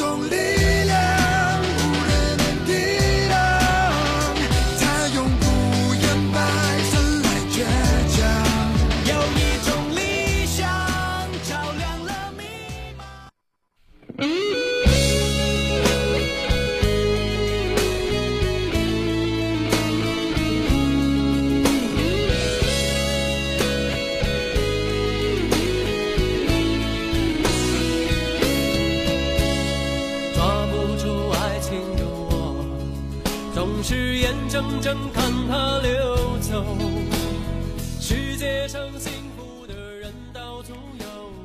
un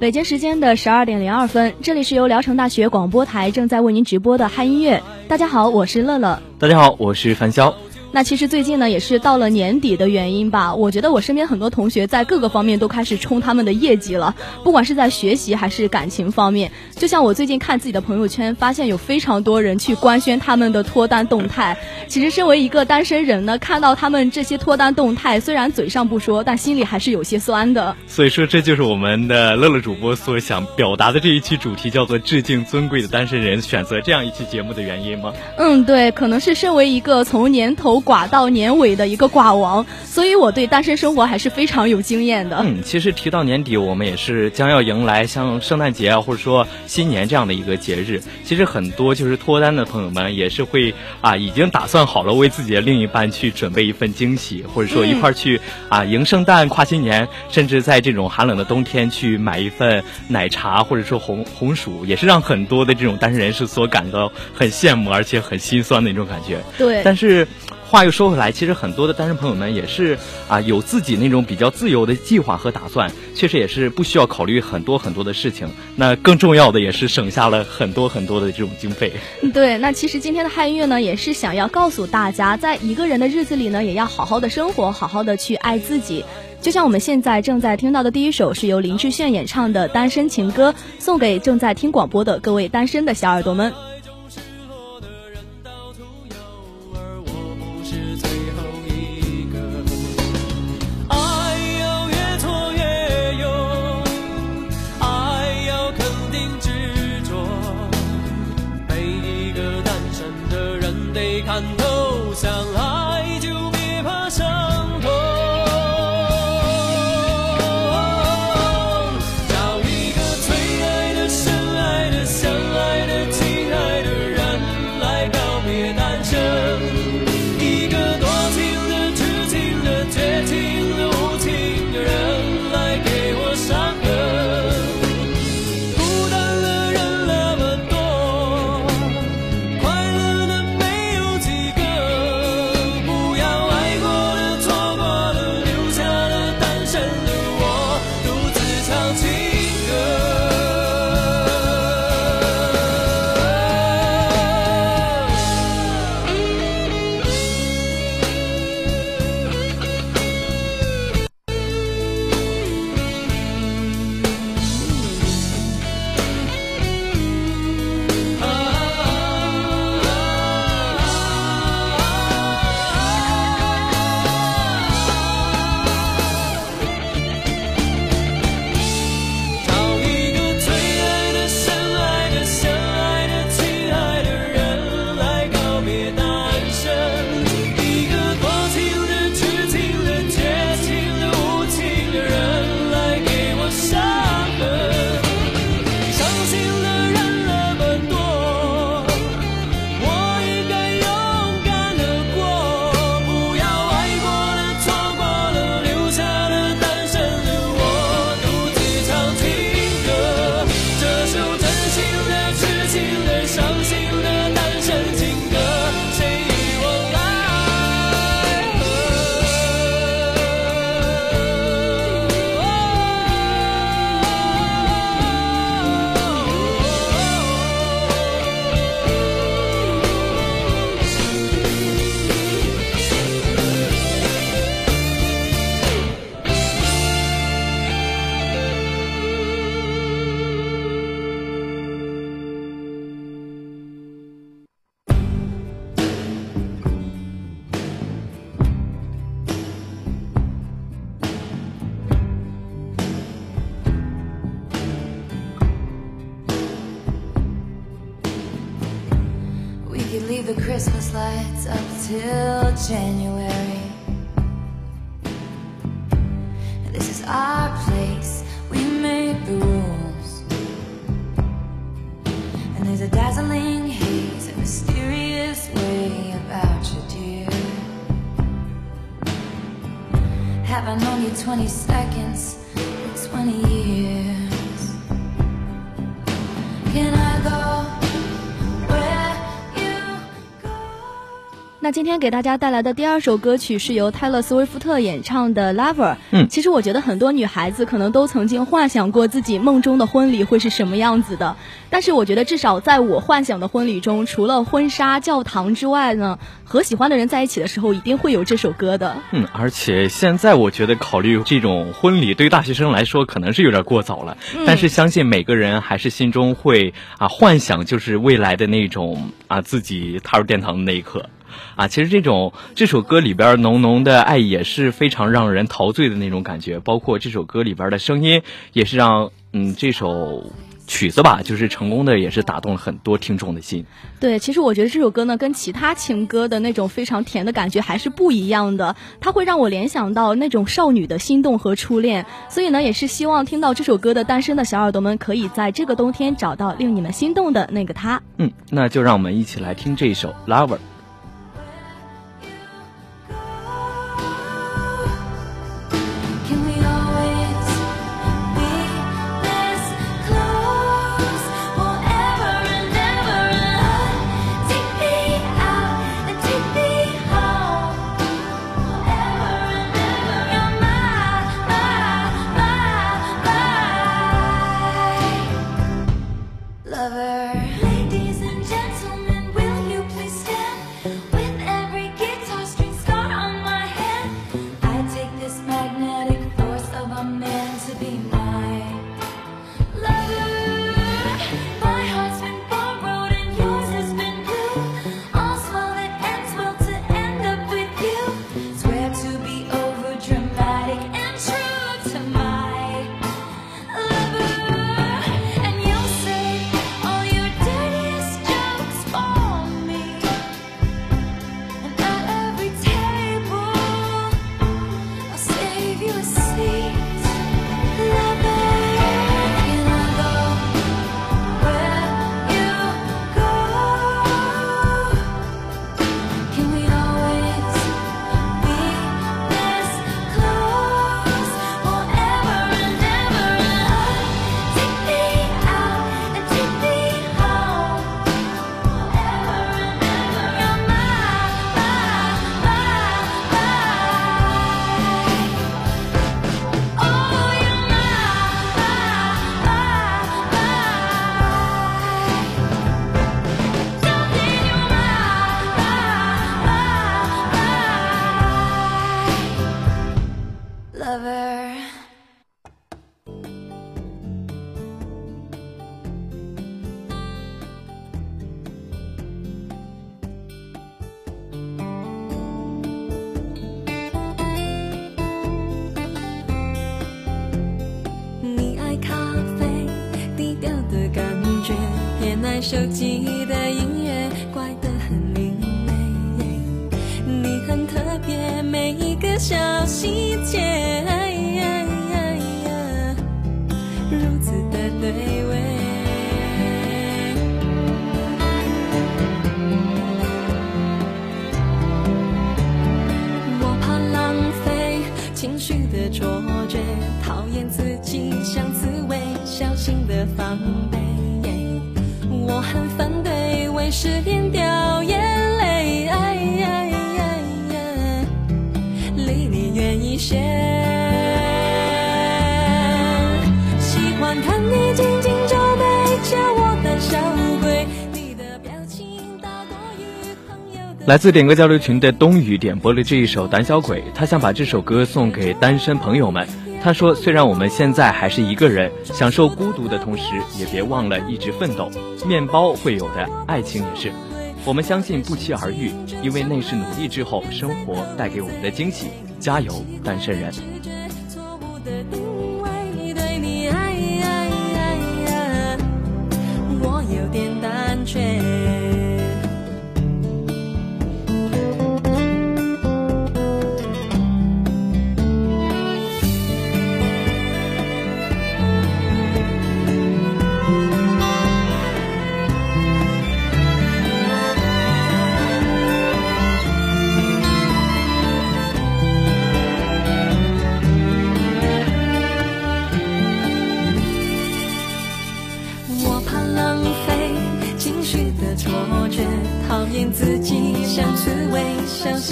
北京时间的十二点零二分，这里是由聊城大学广播台正在为您直播的嗨音乐。大家好，我是乐乐。大家好，我是樊潇。那其实最近呢，也是到了年底的原因吧。我觉得我身边很多同学在各个方面都开始冲他们的业绩了，不管是在学习还是感情方面。就像我最近看自己的朋友圈，发现有非常多人去官宣他们的脱单动态。其实身为一个单身人呢，看到他们这些脱单动态，虽然嘴上不说，但心里还是有些酸的。所以说，这就是我们的乐乐主播所想表达的这一期主题，叫做“致敬尊贵的单身人”，选择这样一期节目的原因吗？嗯，对，可能是身为一个从年头。寡到年尾的一个寡王，所以我对单身生活还是非常有经验的。嗯，其实提到年底，我们也是将要迎来像圣诞节啊，或者说新年这样的一个节日。其实很多就是脱单的朋友们也是会啊，已经打算好了为自己的另一半去准备一份惊喜，或者说一块儿去啊迎圣诞、跨新年，甚至在这种寒冷的冬天去买一份奶茶，或者说红红薯，也是让很多的这种单身人士所感到很羡慕，而且很心酸的一种感觉。对，但是。话又说回来，其实很多的单身朋友们也是啊，有自己那种比较自由的计划和打算，确实也是不需要考虑很多很多的事情。那更重要的也是省下了很多很多的这种经费。对，那其实今天的汉月呢，也是想要告诉大家，在一个人的日子里呢，也要好好的生活，好好的去爱自己。就像我们现在正在听到的第一首，是由林志炫演唱的《单身情歌》，送给正在听广播的各位单身的小耳朵们。There's a dazzling haze, a mysterious way about you, dear. Have I known you 20 seconds, 20 years? Can I? 那今天给大家带来的第二首歌曲是由泰勒·斯威夫特演唱的《Lover》。嗯，其实我觉得很多女孩子可能都曾经幻想过自己梦中的婚礼会是什么样子的。但是我觉得至少在我幻想的婚礼中，除了婚纱、教堂之外呢，和喜欢的人在一起的时候，一定会有这首歌的。嗯，而且现在我觉得考虑这种婚礼对大学生来说可能是有点过早了。但是相信每个人还是心中会啊幻想，就是未来的那种啊自己踏入殿堂的那一刻。啊，其实这种这首歌里边浓浓的爱也是非常让人陶醉的那种感觉，包括这首歌里边的声音，也是让嗯这首曲子吧，就是成功的也是打动了很多听众的心。对，其实我觉得这首歌呢，跟其他情歌的那种非常甜的感觉还是不一样的，它会让我联想到那种少女的心动和初恋。所以呢，也是希望听到这首歌的单身的小耳朵们，可以在这个冬天找到令你们心动的那个他。嗯，那就让我们一起来听这一首《Lover》。来自点歌交流群的冬雨点播了这一首《胆小鬼》，他想把这首歌送给单身朋友们。他说：“虽然我们现在还是一个人，享受孤独的同时，也别忘了一直奋斗。面包会有的，爱情也是。我们相信不期而遇，因为那是努力之后生活带给我们的惊喜。加油，单身人！”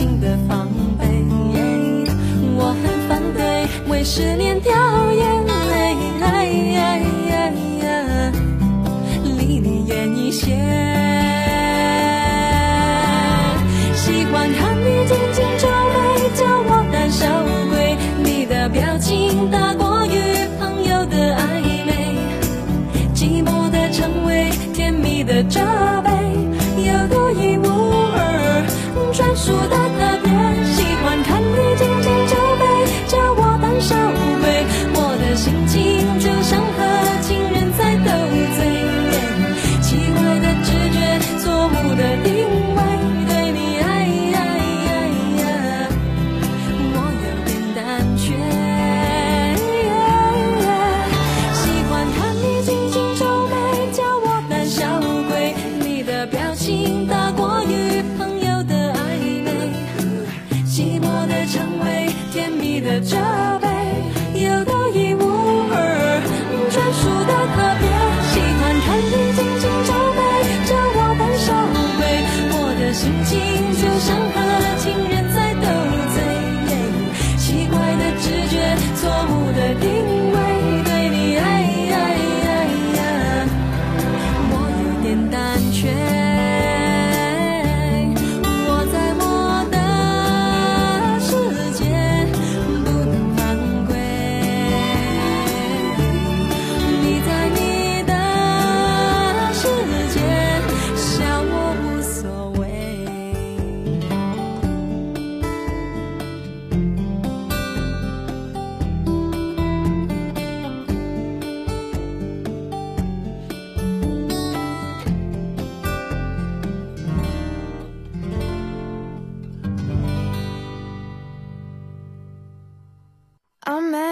心的防备，我很反对为失恋。掉。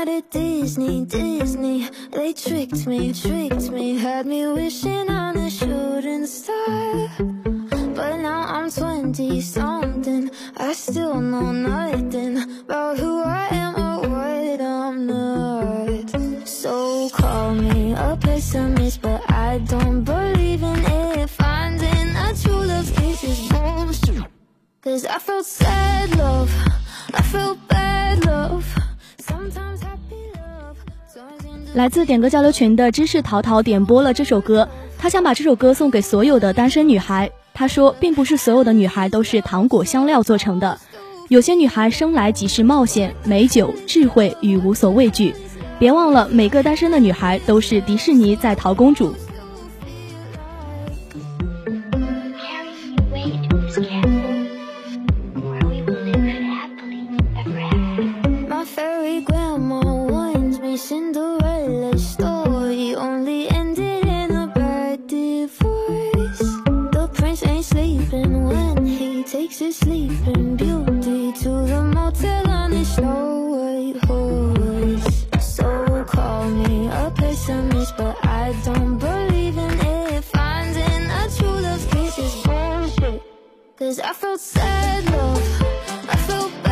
at Disney, Disney They tricked me, tricked me Had me wishing on a shooting star But now I'm 20 something I still know nothing About who I am or what I'm not So call me a pessimist But I don't believe in it Finding a true love case is bullshit Cause I felt sad love I felt bad love 来自点歌交流群的知识淘淘点播了这首歌，他想把这首歌送给所有的单身女孩。他说，并不是所有的女孩都是糖果香料做成的，有些女孩生来即是冒险、美酒、智慧与无所畏惧。别忘了，每个单身的女孩都是迪士尼在逃公主。I felt sad, love I felt bad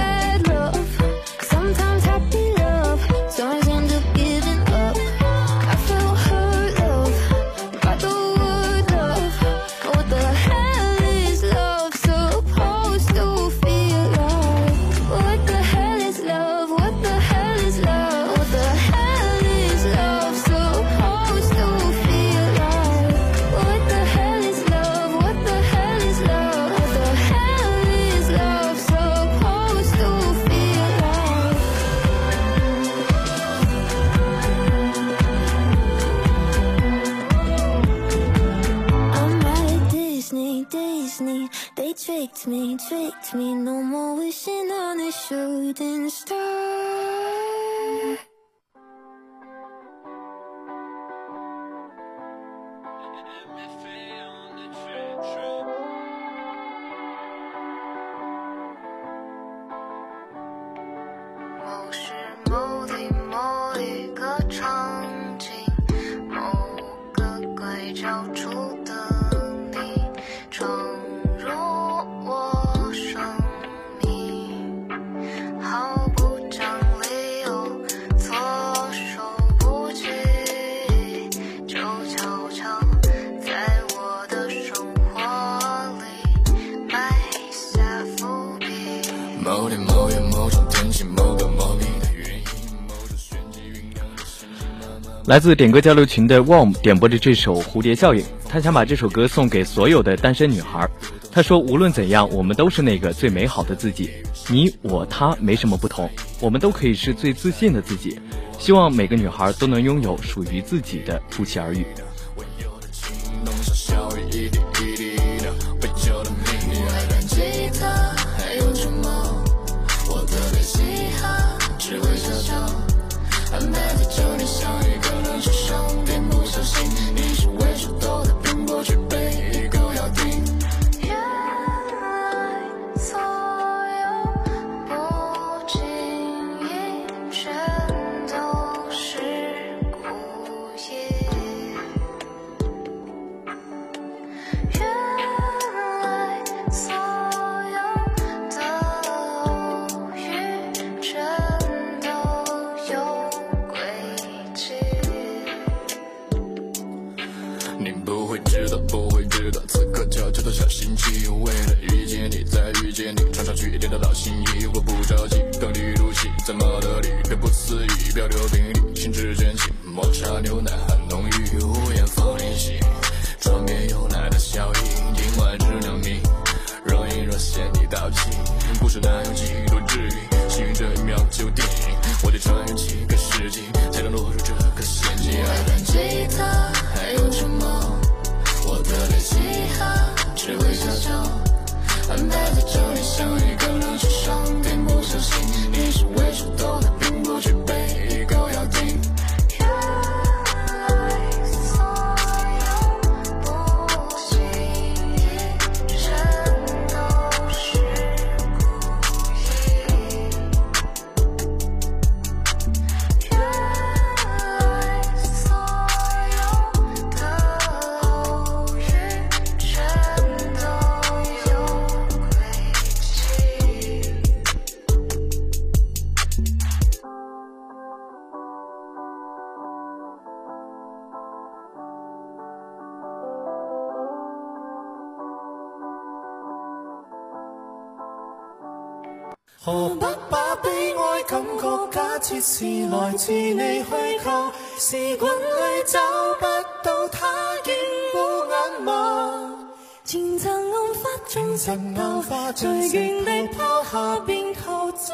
me, they tricked me, tricked me. No more wishing on a shooting star. 某某某某某天月气个的原因，种来自点歌交流群的 Warm 点播的这首《蝴蝶效应》，他想把这首歌送给所有的单身女孩。他说：“无论怎样，我们都是那个最美好的自己。你、我、他没什么不同，我们都可以是最自信的自己。希望每个女孩都能拥有属于自己的不期而遇。”不是能有几多治愈，幸运这一秒就定，我得穿越几个世纪才能落入这个陷阱。我弹吉他还有什么？我的练习哈只会消愁。安排在这里，相遇，个乐受上天不收心。你是未知多的，并不具备一个要定。是来自你虚构，是管里找不到他惊呼眼眸。前尘暗花尽成泡，随缘地抛下便逃走。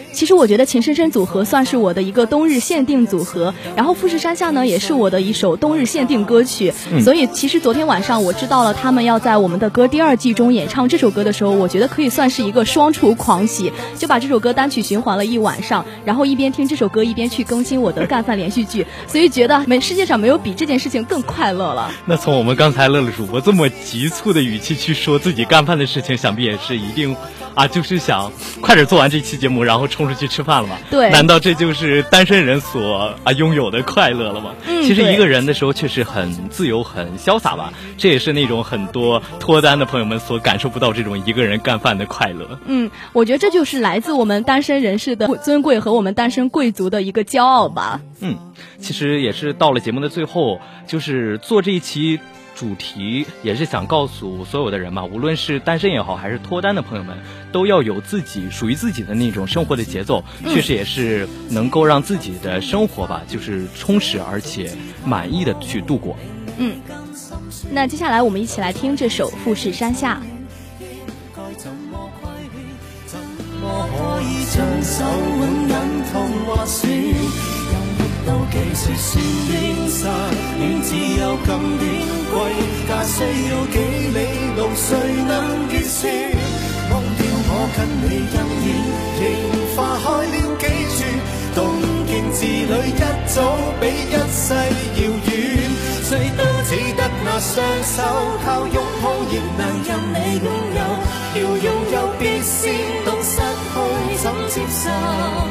其实我觉得情深深组合算是我的一个冬日限定组合，然后富士山下呢也是我的一首冬日限定歌曲，所以其实昨天晚上我知道了他们要在我们的歌第二季中演唱这首歌的时候，我觉得可以算是一个双重狂喜，就把这首歌单曲循环了一晚上，然后一边听这首歌一边去更新我的干饭连续剧，所以觉得没世界上没有比这件事情更快乐了。那从我们刚才乐乐主播这么急促的语气去说自己干饭的事情，想必也是一定啊，就是想快点做完这期节目，然后。空出去吃饭了吗？对，难道这就是单身人所啊拥有的快乐了吗？嗯，其实一个人的时候确实很自由、很潇洒吧。这也是那种很多脱单的朋友们所感受不到这种一个人干饭的快乐。嗯，我觉得这就是来自我们单身人士的尊贵和我们单身贵族的一个骄傲吧。嗯，其实也是到了节目的最后，就是做这一期。主题也是想告诉所有的人吧，无论是单身也好，还是脱单的朋友们，都要有自己属于自己的那种生活的节奏，确实也是能够让自己的生活吧，就是充实而且满意的去度过。嗯，那接下来我们一起来听这首《富士山下》。到几时算结束？恋只有感变贵，但需要几里路，谁能预算？忘掉我跟你恩怨，仍化开了几处，东京之旅一早比一世遥远。谁都只得那双手，靠拥抱亦能任你拥有。要拥有，必先懂失去，怎接受？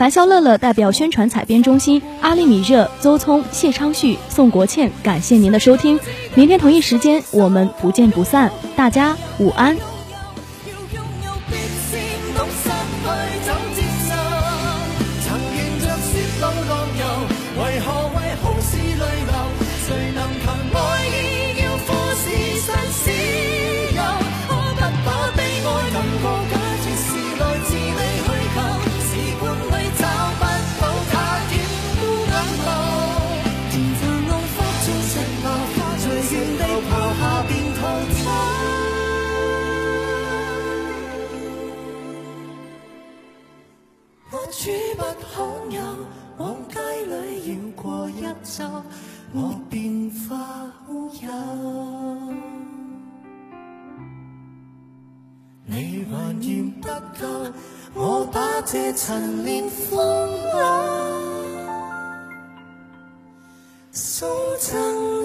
樊笑、乐乐代表宣传采编中心，阿力、米热、邹聪、谢昌旭、宋国倩，感谢您的收听。明天同一时间，我们不见不散。大家午安。不罕有，往街里绕过一周，我便化乌有。你还嫌不够，我把这陈年放下，送赠。